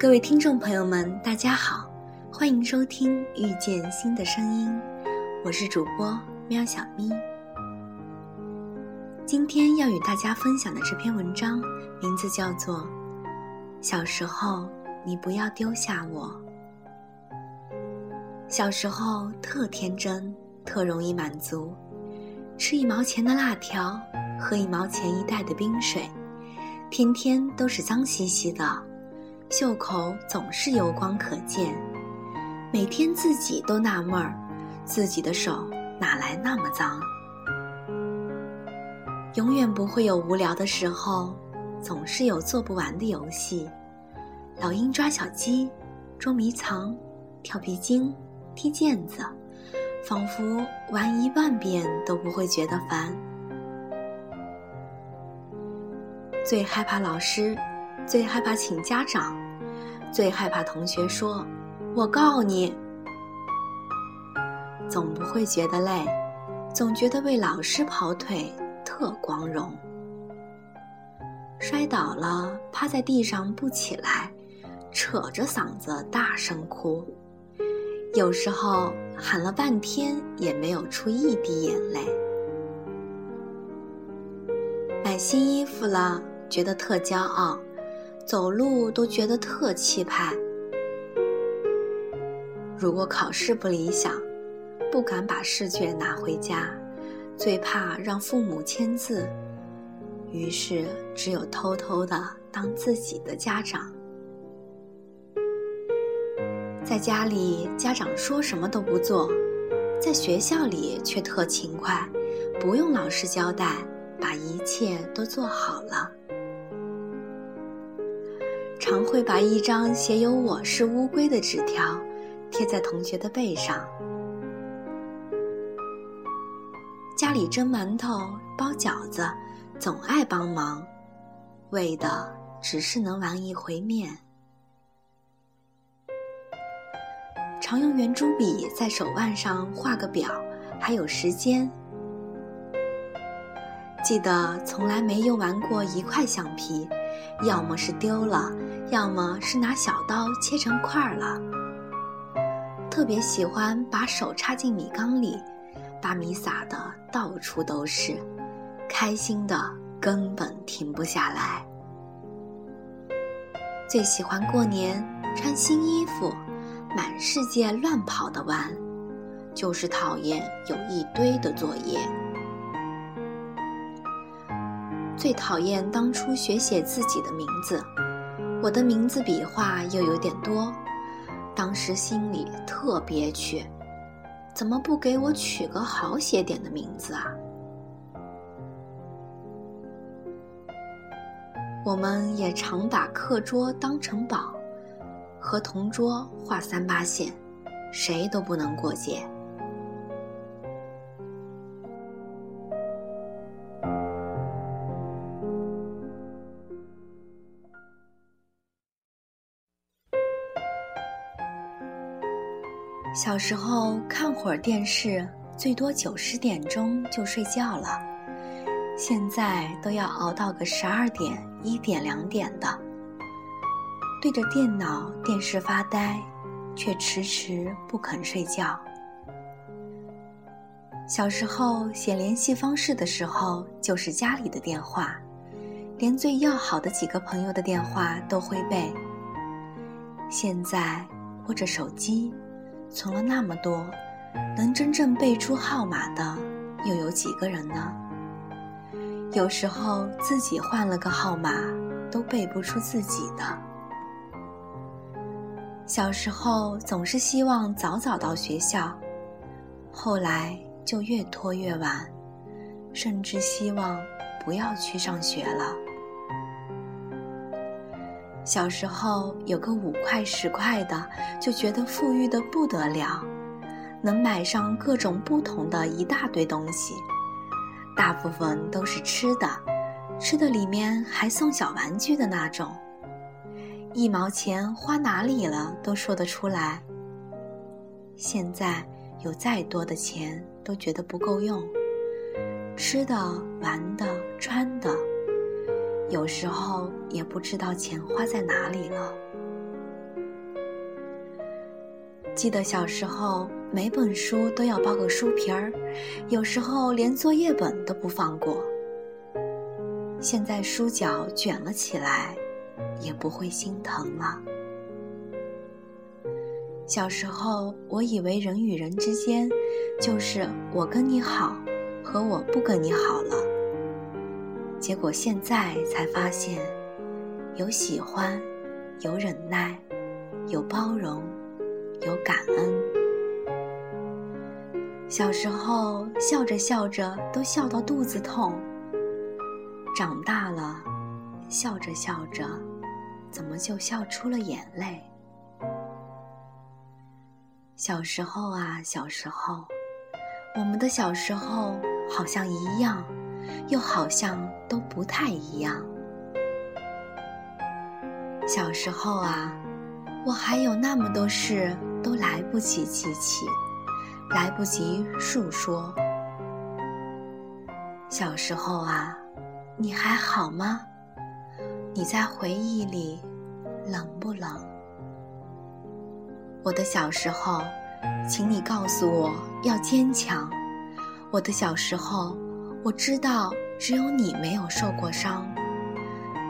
各位听众朋友们，大家好，欢迎收听《遇见新的声音》，我是主播喵小咪。今天要与大家分享的这篇文章，名字叫做《小时候你不要丢下我》。小时候特天真，特容易满足，吃一毛钱的辣条，喝一毛钱一袋的冰水，天天都是脏兮兮的。袖口总是油光可见，每天自己都纳闷儿，自己的手哪来那么脏？永远不会有无聊的时候，总是有做不完的游戏：老鹰抓小鸡、捉迷藏、跳皮筋、踢毽子，仿佛玩一万遍都不会觉得烦。最害怕老师。最害怕请家长，最害怕同学说“我告你”，总不会觉得累，总觉得为老师跑腿特光荣。摔倒了，趴在地上不起来，扯着嗓子大声哭，有时候喊了半天也没有出一滴眼泪。买新衣服了，觉得特骄傲。走路都觉得特气派。如果考试不理想，不敢把试卷拿回家，最怕让父母签字，于是只有偷偷的当自己的家长。在家里，家长说什么都不做；在学校里却特勤快，不用老师交代，把一切都做好了。常会把一张写有“我是乌龟”的纸条贴在同学的背上。家里蒸馒头、包饺子，总爱帮忙，为的只是能玩一回面。常用圆珠笔在手腕上画个表，还有时间。记得从来没用完过一块橡皮，要么是丢了。要么是拿小刀切成块了。特别喜欢把手插进米缸里，把米撒的到处都是，开心的根本停不下来。最喜欢过年穿新衣服，满世界乱跑的玩，就是讨厌有一堆的作业。最讨厌当初学写自己的名字。我的名字笔画又有点多，当时心里特憋屈，怎么不给我取个好写点的名字啊？我们也常把课桌当成宝，和同桌画三八线，谁都不能过界。小时候看会儿电视，最多九十点钟就睡觉了。现在都要熬到个十二点、一点、两点的，对着电脑、电视发呆，却迟迟不肯睡觉。小时候写联系方式的时候，就是家里的电话，连最要好的几个朋友的电话都会背。现在握着手机。存了那么多，能真正背出号码的又有几个人呢？有时候自己换了个号码，都背不出自己的。小时候总是希望早早到学校，后来就越拖越晚，甚至希望不要去上学了。小时候有个五块十块的，就觉得富裕的不得了，能买上各种不同的一大堆东西，大部分都是吃的，吃的里面还送小玩具的那种。一毛钱花哪里了都说得出来。现在有再多的钱都觉得不够用，吃的、玩的、穿的。有时候也不知道钱花在哪里了。记得小时候，每本书都要包个书皮儿，有时候连作业本都不放过。现在书角卷了起来，也不会心疼了。小时候，我以为人与人之间，就是我跟你好，和我不跟你好了。结果现在才发现，有喜欢，有忍耐，有包容。有感恩。小时候笑着笑着都笑到肚子痛，长大了笑着笑着，怎么就笑出了眼泪？小时候啊，小时候，我们的小时候好像一样，又好像都不太一样。小时候啊，我还有那么多事。都来不及记起，来不及述说。小时候啊，你还好吗？你在回忆里冷不冷？我的小时候，请你告诉我要坚强。我的小时候，我知道只有你没有受过伤，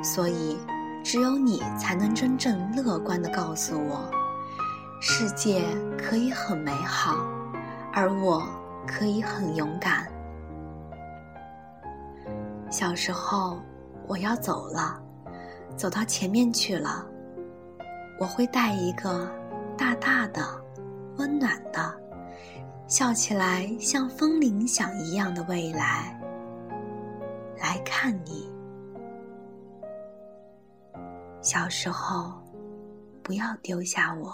所以只有你才能真正乐观的告诉我。世界可以很美好，而我可以很勇敢。小时候，我要走了，走到前面去了。我会带一个大大的、温暖的、笑起来像风铃响一样的未来来看你。小时候，不要丢下我。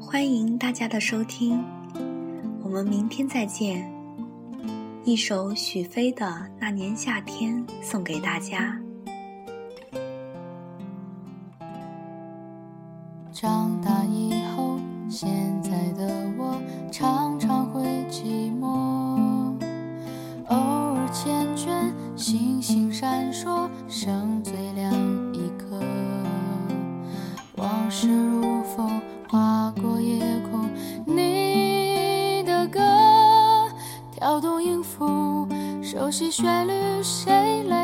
欢迎大家的收听，我们明天再见。一首许飞的《那年夏天》送给大家。长大以后，现在的我常常会寂寞，偶尔缱绻，星星闪烁，剩最亮一颗，往事如风。划过夜空，你的歌跳动音符，熟悉旋律，谁来